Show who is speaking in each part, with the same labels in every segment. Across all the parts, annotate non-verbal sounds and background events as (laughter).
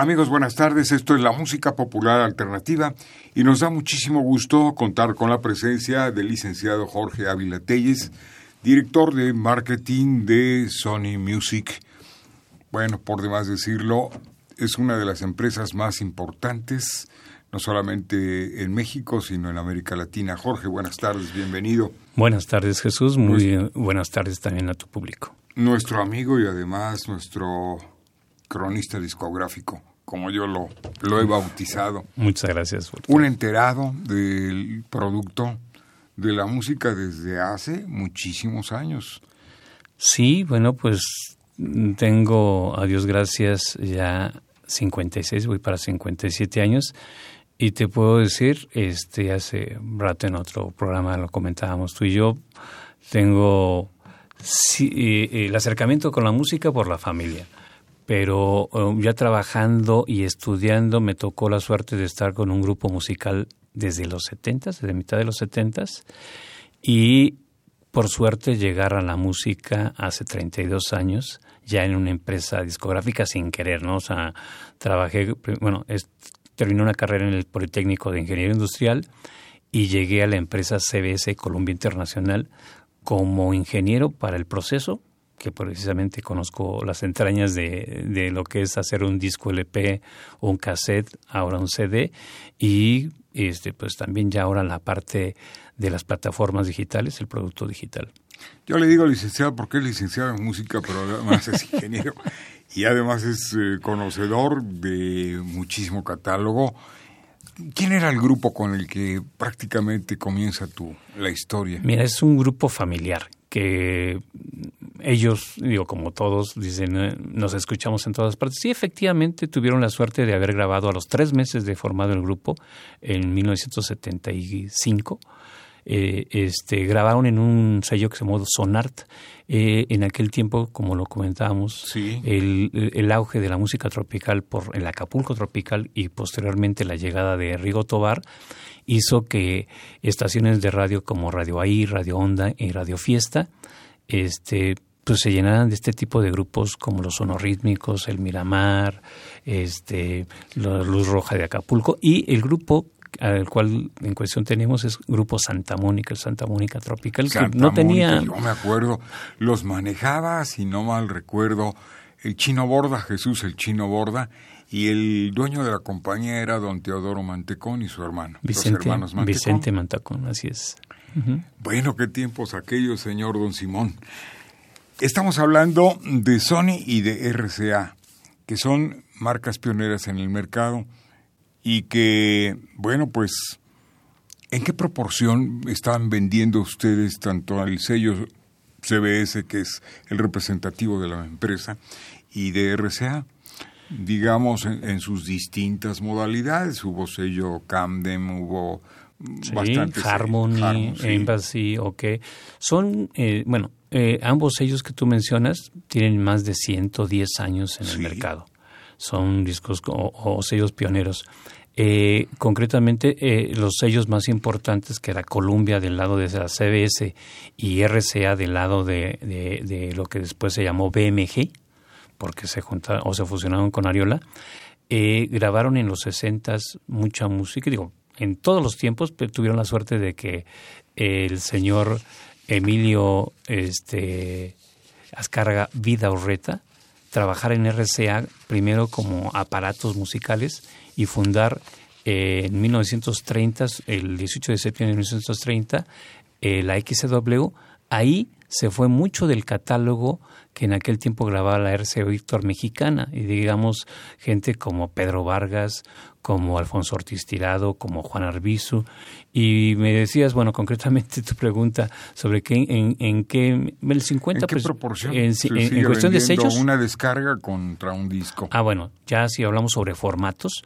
Speaker 1: Amigos, buenas tardes. Esto es la música popular alternativa y nos da muchísimo gusto contar con la presencia del licenciado Jorge Ávila Telles, director de marketing de Sony Music. Bueno, por demás decirlo, es una de las empresas más importantes, no solamente en México, sino en América Latina. Jorge, buenas tardes, bienvenido.
Speaker 2: Buenas tardes, Jesús. Muy buenas tardes también a tu público.
Speaker 1: Nuestro amigo y además nuestro cronista discográfico como yo lo, lo he bautizado.
Speaker 2: Muchas gracias.
Speaker 1: Un enterado del producto de la música desde hace muchísimos años.
Speaker 2: Sí, bueno, pues tengo, a Dios gracias, ya 56, voy para 57 años. Y te puedo decir, este hace rato en otro programa lo comentábamos tú y yo, tengo eh, el acercamiento con la música por la familia pero um, ya trabajando y estudiando me tocó la suerte de estar con un grupo musical desde los 70, desde mitad de los 70 y por suerte llegar a la música hace 32 años, ya en una empresa discográfica sin querer, ¿no? O sea, trabajé, bueno, terminé una carrera en el Politécnico de Ingeniería Industrial y llegué a la empresa CBS Columbia Internacional como ingeniero para el proceso que precisamente conozco las entrañas de, de, lo que es hacer un disco LP un cassette, ahora un CD, y este, pues también ya ahora la parte de las plataformas digitales, el producto digital.
Speaker 1: Yo le digo licenciado porque es licenciado en música, pero además es (laughs) ingeniero y además es eh, conocedor de muchísimo catálogo. ¿Quién era el grupo con el que prácticamente comienza tu, la historia?
Speaker 2: Mira, es un grupo familiar que ellos, digo, como todos, dicen, eh, nos escuchamos en todas partes. Sí, efectivamente, tuvieron la suerte de haber grabado a los tres meses de formado el grupo, en 1975. Eh, este, grabaron en un sello que se llamó Sonart. Eh, en aquel tiempo, como lo comentábamos, el, el, auge de la música tropical por el Acapulco tropical y posteriormente la llegada de Rigo Tobar hizo que estaciones de radio como Radio Ahí, Radio Onda y Radio Fiesta este, pues se llenaran de este tipo de grupos como los sonorítmicos, el Miramar, este, la Luz Roja de Acapulco y el grupo al cual en cuestión tenemos es Grupo Santa Mónica, el Santa Mónica Tropical, que no tenía...
Speaker 1: Yo me acuerdo, los manejaba, si no mal recuerdo, el Chino Borda, Jesús el Chino Borda, y el dueño de la compañía era don Teodoro Mantecón y su hermano,
Speaker 2: Vicente, los hermanos Mantecón. Vicente Mantecón, así es.
Speaker 1: Bueno, qué tiempos aquellos, señor don Simón. Estamos hablando de Sony y de RCA, que son marcas pioneras en el mercado y que, bueno, pues, ¿en qué proporción están vendiendo ustedes tanto al sello CBS, que es el representativo de la empresa, y de RCA? Digamos, en, sus distintas modalidades. Hubo sello Camden, hubo
Speaker 2: sí, Harmony, Embassy, ok. Son, eh, bueno, eh, ambos sellos que tú mencionas tienen más de 110 años en el mercado. Son discos o, sellos pioneros. Eh, concretamente, los sellos más importantes que era Columbia del lado de la CBS y RCA del lado de, de, lo que después se llamó BMG, porque se juntaron o se fusionaron con Ariola, grabaron en los 60 mucha música, digo, en todos los tiempos tuvieron la suerte de que el señor Emilio este, Ascarga Vida Urreta trabajara en RCA primero como aparatos musicales y fundar eh, en 1930, el 18 de septiembre de 1930, eh, la XW ahí se fue mucho del catálogo que en aquel tiempo grababa la RCO Víctor Mexicana, y digamos gente como Pedro Vargas, como Alfonso Ortiz Tirado, como Juan Arbizu, y me decías, bueno, concretamente (laughs) tu pregunta sobre qué, en, en qué, el 50...
Speaker 1: ¿En qué
Speaker 2: pues,
Speaker 1: proporción?
Speaker 2: En,
Speaker 1: se
Speaker 2: en-
Speaker 1: sigue
Speaker 2: en cuestión de sellos...
Speaker 1: una descarga contra un disco.
Speaker 2: Ah, bueno, ya si hablamos sobre formatos,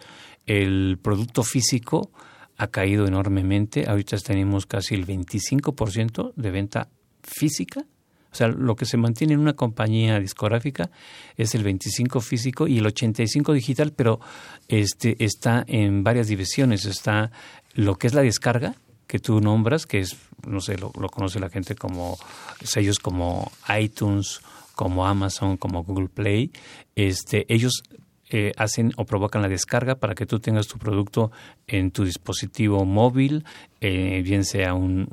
Speaker 2: el producto físico ha caído enormemente. Ahorita tenemos casi el 25% de venta física. O sea, lo que se mantiene en una compañía discográfica es el 25 físico y el 85 digital, pero este está en varias divisiones. Está lo que es la descarga, que tú nombras, que es, no sé, lo, conoce la gente como sellos como iTunes, como Amazon, como Google Play. Este, ellos eh, hacen o provocan la descarga para que tú tengas tu producto en tu dispositivo móvil, eh, bien sea un-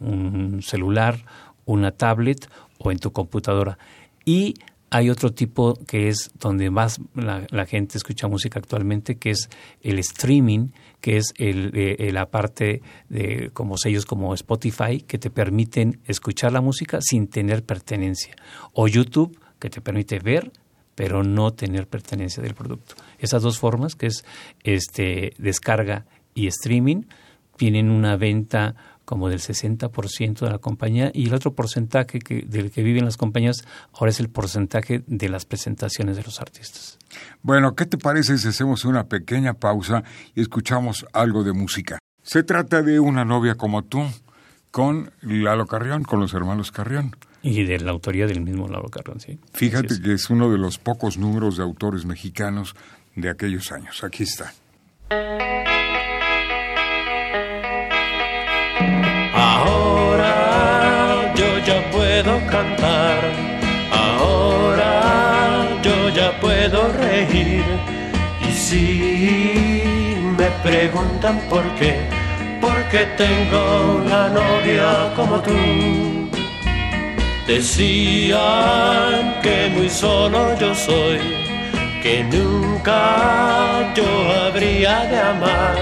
Speaker 2: un celular, una tablet o en tu computadora. Y hay otro tipo que es donde más la, gente escucha música actualmente, que es el streaming, que es el, eh, la parte de como sellos como Spotify, que te permiten escuchar la música sin tener pertenencia. O YouTube, que te permite ver pero no tener pertenencia del producto. Esas dos formas, que es este descarga y streaming, tienen una venta como del 60% de la compañía y el otro porcentaje que, del que viven las compañías ahora es el porcentaje de las presentaciones de los artistas.
Speaker 1: Bueno, ¿qué te parece si hacemos una pequeña pausa y escuchamos algo de música? Se trata de una novia como tú, con Lalo Carrión, con los hermanos Carrión.
Speaker 2: Y de la autoría del mismo Lauro Carrón, sí.
Speaker 1: Fíjate
Speaker 2: es.
Speaker 1: que es uno de los pocos números de autores mexicanos de aquellos años. Aquí está.
Speaker 3: Ahora yo ya puedo reír. Y si me preguntan por qué, porque tengo una novia como tú. Decían que muy solo yo soy, que nunca yo habría de amar.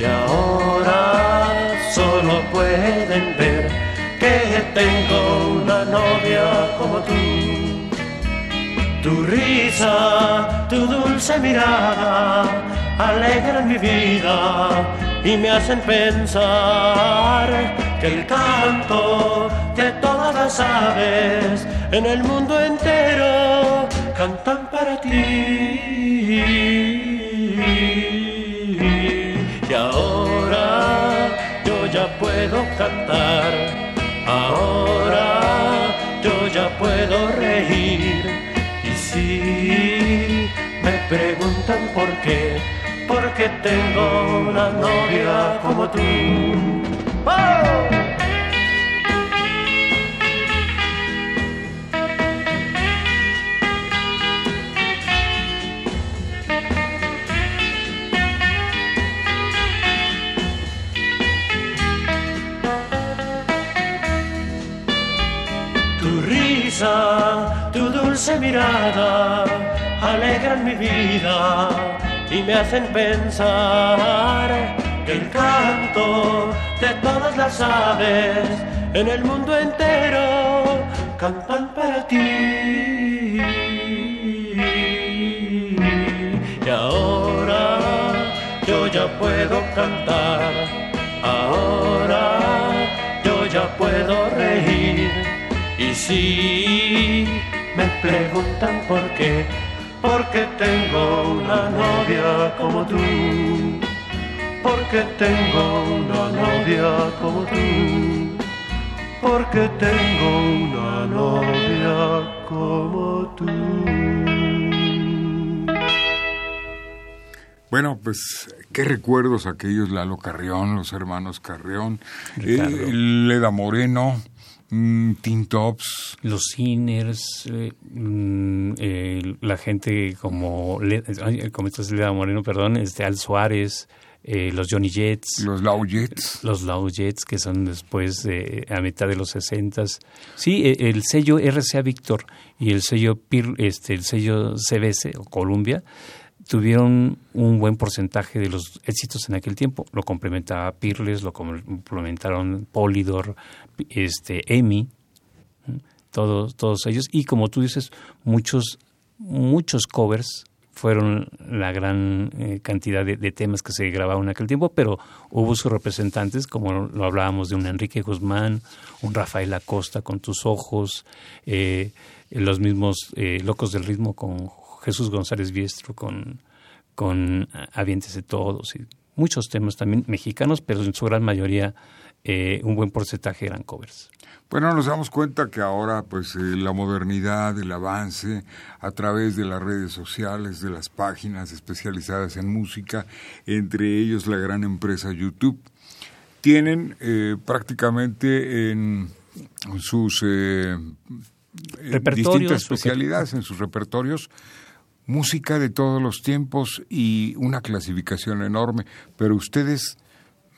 Speaker 3: Y ahora solo pueden ver que tengo una novia como tú. Tu risa, tu dulce mirada alegran mi vida y me hacen pensar que el canto de todas las aves en el mundo entero cantan para ti. Y ahora yo ya puedo cantar, ahora yo ya puedo reír. Y si me preguntan por qué, porque tengo una novia como tú. Mirada alegran mi vida y me hacen pensar que el canto de todas las aves en el mundo entero cantan para ti. Y ahora yo ya puedo cantar, ahora yo ya puedo reír. Y si me preguntan por qué, porque tengo una novia como tú. Porque tengo una novia como tú. Porque tengo una novia como tú.
Speaker 1: Bueno, pues, ¿qué recuerdos aquellos? Lalo Carrión, los hermanos Carrión, eh, Leda Moreno, mm, Tintops,
Speaker 2: Los Sinners, eh, mm, eh, la gente como, Le- ay, como Leda Moreno, perdón, este Al Suárez, eh, los Johnny Jets,
Speaker 1: los Laujets.
Speaker 2: los Low Jets, que son después de, a mitad de los 60 Sí, eh, el sello RCA Victor y el sello PIR, este, el sello CBS o Columbia tuvieron un buen porcentaje de los éxitos en aquel tiempo. Lo complementaba Peerless, lo complementaron Polydor, este, EMI, todos, todos ellos. Y como tú dices, muchos, muchos covers fueron la gran eh, cantidad de, temas que se grabaron en aquel tiempo, pero hubo sus representantes, como lo hablábamos de un Enrique Guzmán, un Rafael Acosta con Tus Ojos, eh, los mismos eh, Locos del Ritmo con Jesús González Biestro, con, con Avientes de Todos, y muchos temas también mexicanos, pero en su gran mayoría un buen porcentaje eran covers.
Speaker 1: Bueno, nos damos cuenta que ahora pues eh, la modernidad, el avance a través de las redes sociales, de las páginas especializadas en música, entre ellos la gran empresa YouTube, tienen eh, prácticamente en sus eh, distintas especialidades, en sus repertorios, música de todos los tiempos y una clasificación enorme, pero ustedes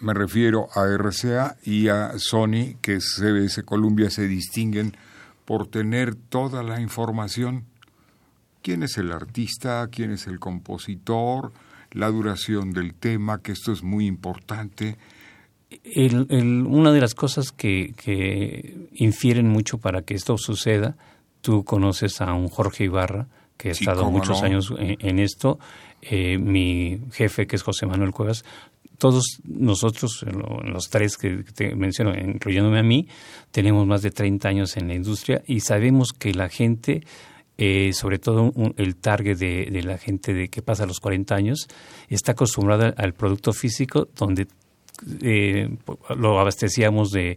Speaker 1: me refiero a RCA y a Sony, que CBS Columbia se distinguen por tener toda la información. ¿Quién es el artista? ¿Quién es el compositor? La duración del tema, que esto es muy importante.
Speaker 2: una de las cosas que, infieren mucho para que esto suceda, tú conoces a un Jorge Ibarra, que ha estado muchos años en, esto, eh, mi jefe, que es José Manuel Cuevas, todos nosotros, los tres que te menciono, incluyéndome a mí, tenemos más de 30 años en la industria y sabemos que la gente, eh, sobre todo el target de, la gente de que pasa los 40 años, está acostumbrada al producto físico donde eh, lo abastecíamos de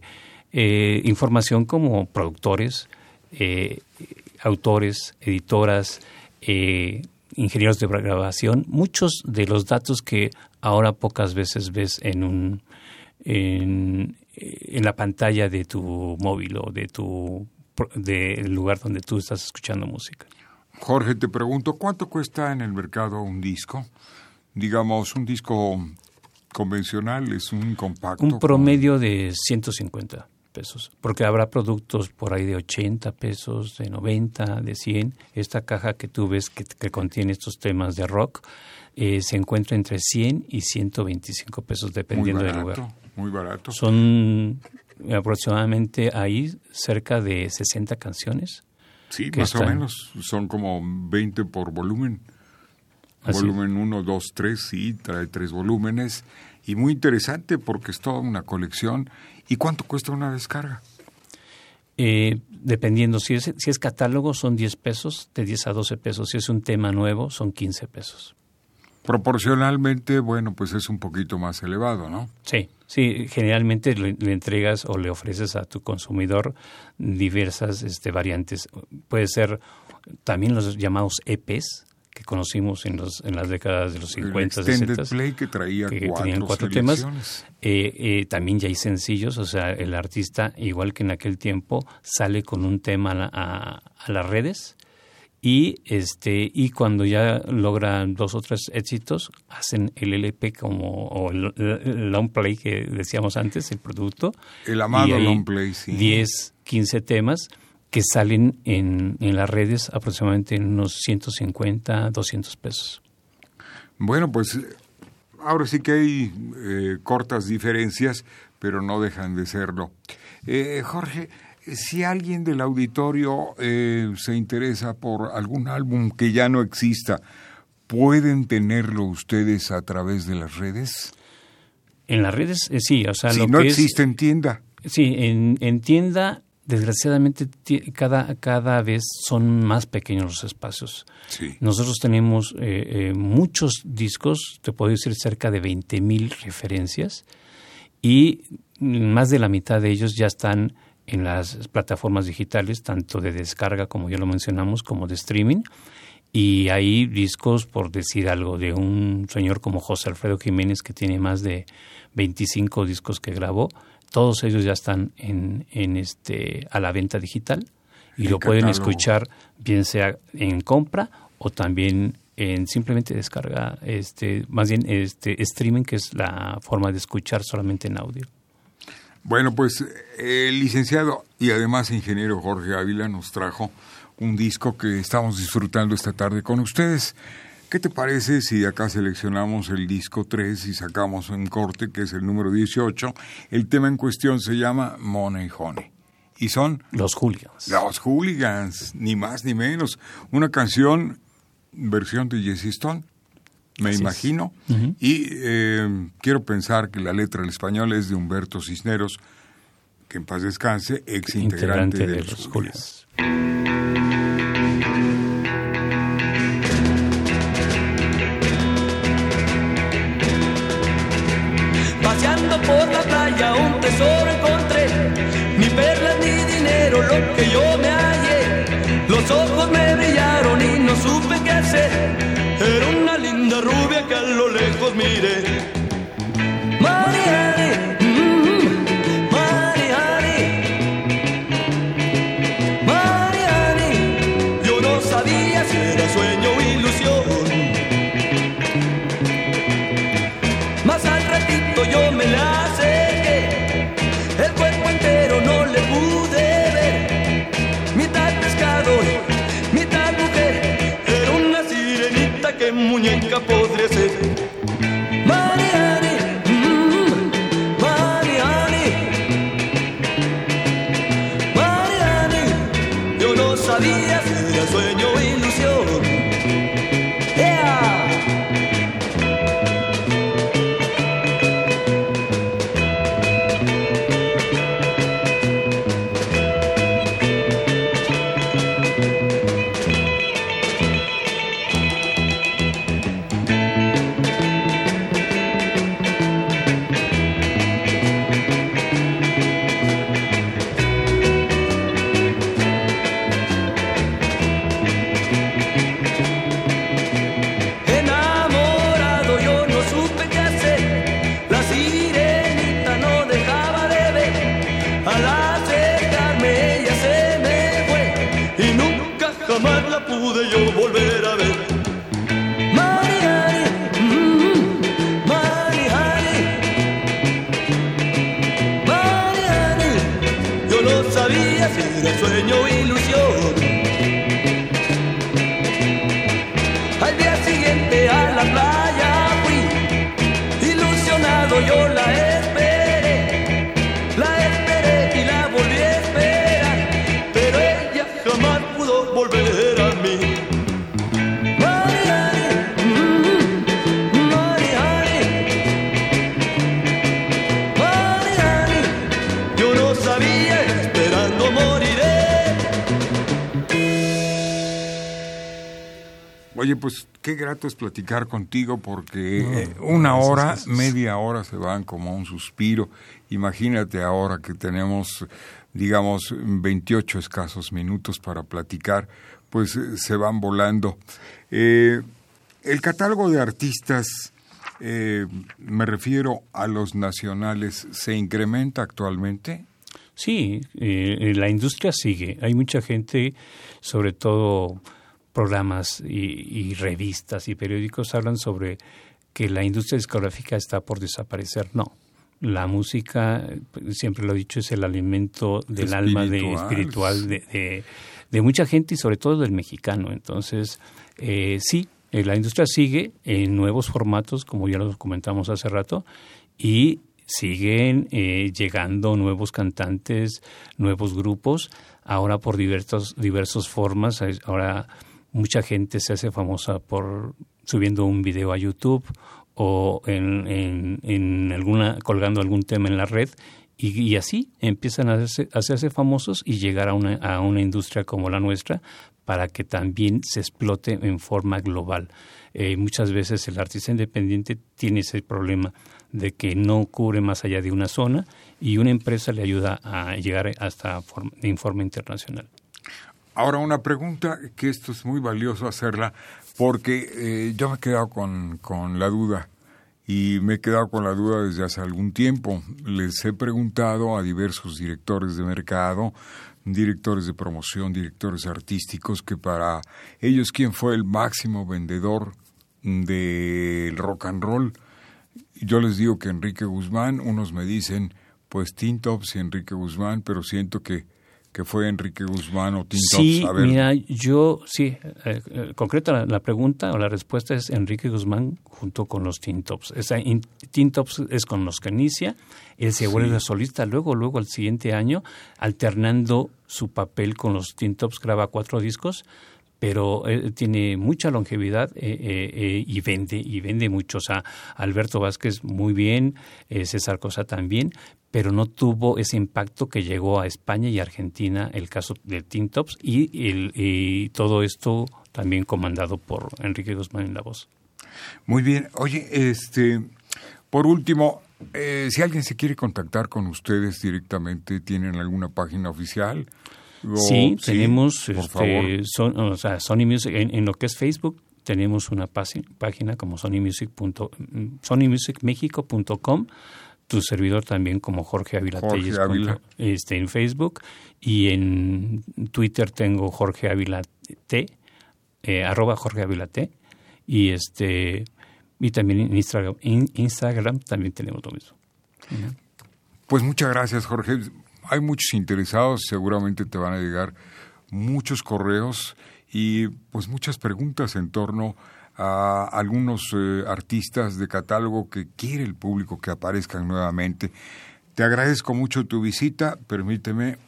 Speaker 2: eh, información como productores, autores, editoras, ingenieros de grabación, muchos de los datos que ahora pocas veces ves en un en, la pantalla de tu móvil o de tu del lugar donde tú estás escuchando música.
Speaker 1: Jorge, te pregunto, ¿cuánto cuesta en el mercado un disco? Digamos, un disco convencional es un compacto.
Speaker 2: Un promedio de 150 pesos, porque habrá productos por ahí de 80 pesos, de 90, de 100. Esta caja que tú ves que, que contiene estos temas de rock eh, se encuentra entre 100 y 125 pesos dependiendo del lugar.
Speaker 1: Muy barato.
Speaker 2: Son aproximadamente ahí cerca de 60 canciones.
Speaker 1: Sí, más o menos. Son como 20 por volumen. Volumen 1, 2, 3, sí, trae tres volúmenes. Y muy interesante porque es toda una colección. ¿Y cuánto cuesta una descarga?
Speaker 2: Eh, dependiendo, si es, si es catálogo son 10 pesos, de 10 a 12 pesos. Si es un tema nuevo son 15 pesos
Speaker 1: proporcionalmente, bueno, pues es un poquito más elevado, ¿no?
Speaker 2: Sí, sí, generalmente le, entregas o le ofreces a tu consumidor diversas este, variantes. Puede ser también los llamados EPs, que conocimos en, los, en las décadas de los 50,
Speaker 1: el 60. Play que traía cuatro,
Speaker 2: temas. Eh, eh, también ya hay sencillos, o sea, el artista, igual que en aquel tiempo, sale con un tema a, a las redes y este y cuando ya logran dos o tres éxitos hacen el LP como o el, long play que decíamos antes el producto
Speaker 1: el amado long play sí
Speaker 2: 10 15 temas que salen en, en las redes aproximadamente en unos 150 200 pesos
Speaker 1: bueno pues ahora sí que hay eh, cortas diferencias pero no dejan de serlo eh, Jorge si alguien del auditorio eh, se interesa por algún álbum que ya no exista, ¿pueden tenerlo ustedes a través de las redes?
Speaker 2: En las redes, sí, o sea,
Speaker 1: si no existe en tienda.
Speaker 2: Sí, en, en tienda, desgraciadamente, cada, cada vez son más pequeños los espacios.
Speaker 1: Sí.
Speaker 2: Nosotros tenemos eh, muchos discos, te puedo decir cerca de 20 mil referencias, y más de la mitad de ellos ya están en las plataformas digitales, tanto de descarga, como ya lo mencionamos, como de streaming. Y hay discos, por decir algo, de un señor como José Alfredo Jiménez, que tiene más de 25 discos que grabó. Todos ellos ya están en, en este, a la venta digital y lo pueden escuchar bien sea en compra o también en simplemente descarga, este, más bien este, streaming, que es la forma de escuchar solamente en audio.
Speaker 1: Bueno, pues el licenciado y además ingeniero Jorge Ávila nos trajo un disco que estamos disfrutando esta tarde con ustedes, ¿Qué te parece si acá seleccionamos el disco 3 y sacamos un corte que es el número 18? El tema en cuestión se llama Money Honey. Y son...
Speaker 2: Los Hooligans.
Speaker 1: Los Hooligans, ni más ni menos. Una canción, versión de Jesse Stone, me imagino. Y eh, quiero pensar que la letra en español es de Humberto Cisneros, que en paz descanse, ex integrante, de, los Hooligans.
Speaker 4: Me la acerqué, el cuerpo entero no le pude ver. Mitad pescado, mitad mujer, era una sirenita que muñeca podría ser. Qué
Speaker 1: grato es platicar contigo porque eh, una hora, media hora se van como un suspiro. Imagínate ahora que tenemos, digamos, 28 escasos minutos para platicar, pues eh, se van volando. Eh, el catálogo de artistas, eh, me refiero a los nacionales, ¿se incrementa actualmente?
Speaker 2: Sí, eh, la industria sigue. Hay mucha gente, sobre todo programas y, y revistas y periódicos hablan sobre que la industria discográfica está por desaparecer. No, la música, eh, siempre lo he dicho, es el alimento del alma de,
Speaker 1: Espiritual.
Speaker 2: de, de, de mucha gente y sobre todo del mexicano. Entonces, eh, sí, eh, la industria sigue en nuevos formatos, como ya lo comentamos hace rato, y siguen eh, llegando nuevos cantantes, nuevos grupos, ahora por diversos, diversas formas. Ahora mucha gente se hace famosa por subiendo un video a YouTube o en, en, en alguna colgando algún tema en la red y, así empiezan a hacerse, a hacerse famosos y llegar a una, a una industria como la nuestra para que también se explote en forma global. Eh, muchas veces el artista independiente tiene ese problema de que no cubre más allá de una zona y una empresa le ayuda a llegar hasta forma, en forma internacional.
Speaker 1: Ahora una pregunta que esto es muy valioso hacerla porque eh, yo me he quedado con, con la duda y me he quedado con la duda desde hace algún tiempo. Les he preguntado a diversos directores de mercado, directores de promoción, directores artísticos, que para ellos quién fue el máximo vendedor del rock and roll. Yo les digo que Enrique Guzmán, unos me dicen pues Tin Tops y Enrique Guzmán, pero siento que que fue Enrique Guzmán o Tintops.
Speaker 2: Sí,
Speaker 1: A ver,
Speaker 2: mira, yo, sí, eh, eh, concreta la, la pregunta o la respuesta es Enrique Guzmán junto con los Tintops. Esa in- Tintops es con los que inicia, él se vuelve solista, luego, luego al siguiente año, alternando su papel con los Tintops, graba cuatro discos, pero eh, tiene mucha longevidad eh, eh, eh, y vende y vende mucho. O sea, Alberto Vázquez muy bien, eh, César Cosa también, pero no tuvo ese impacto que llegó a España y Argentina el caso de Tintops y, y todo esto también comandado por Enrique Guzmán en la voz.
Speaker 1: Muy bien. Oye, este, por último, eh, si alguien se quiere contactar con ustedes directamente, ¿tienen alguna página oficial?
Speaker 2: Sí, tenemos este, son- o sea, Sony Music en, en lo que es Facebook tenemos una página como sonymusicmexico.com tu servidor también como Jorge Ávila Telles este, en Facebook y en Twitter tengo Jorge Ávila T eh, arroba Jorge Ávila T y este y también en Instagram, en Instagram también tenemos lo mismo.
Speaker 1: Pues muchas gracias, Jorge. Hay muchos interesados, seguramente te van a llegar muchos correos y pues muchas preguntas en torno a algunos eh, artistas de catálogo que quiere el público que aparezcan nuevamente. Te agradezco mucho tu visita. Permíteme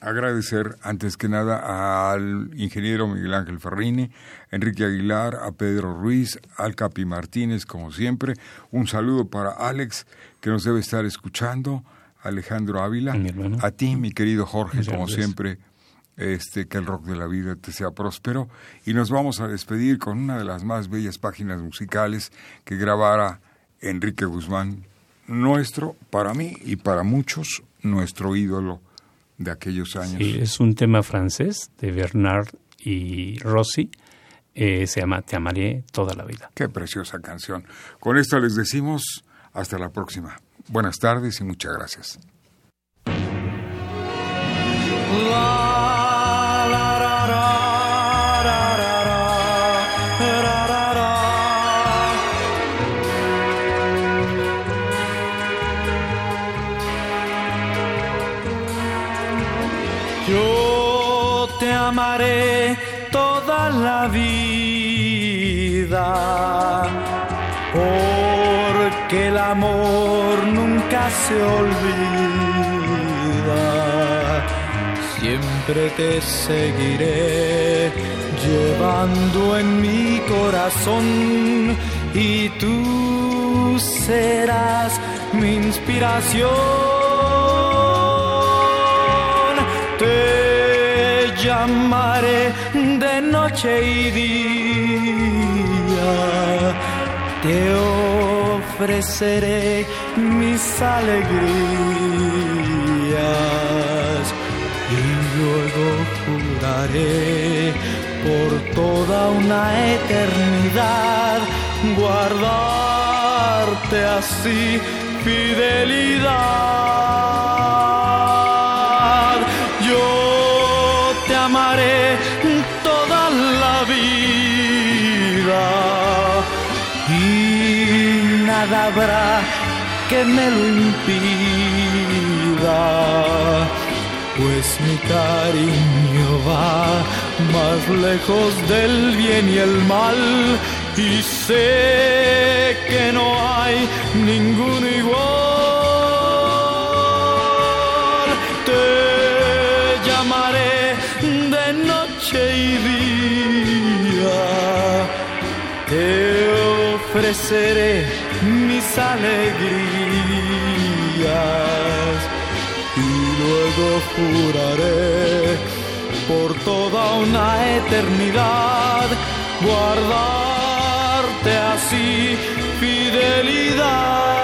Speaker 1: agradecer antes que nada al ingeniero Miguel Ángel Ferrini, Enrique Aguilar, a Pedro Ruiz, al Capi Martínez, como siempre. Un saludo para Alex, que nos debe estar escuchando, Alejandro Ávila,
Speaker 2: Mi
Speaker 1: a ti, mi querido Jorge,
Speaker 2: Muchas
Speaker 1: como
Speaker 2: gracias.
Speaker 1: siempre, este, que el rock de la vida te sea próspero. Y nos vamos a despedir con una de las más bellas páginas musicales que grabara Enrique Guzmán, nuestro, para mí y para muchos, nuestro ídolo de aquellos años.
Speaker 2: Sí, es un tema francés de Bernard y Rossi. Eh, se llama Te amaré toda la vida.
Speaker 1: Qué preciosa canción. Con esto les decimos hasta la próxima. Buenas tardes y muchas gracias.
Speaker 5: Yo te amaré toda la vida, porque el amor nunca se olvida. Siempre te seguiré llevando en mi corazón y tú serás mi inspiración. Te llamaré de noche y día. Te ofreceré mis alegrías y luego juraré por toda una eternidad guardarte así fidelidad. Yo te amaré nada habrá que me lo impida, pues mi cariño va más lejos del bien y el mal y sé que no hay ninguno igual. Te llamaré de noche y día te ofreceré mis alegrías y luego juraré por toda una eternidad guardarte así fidelidad.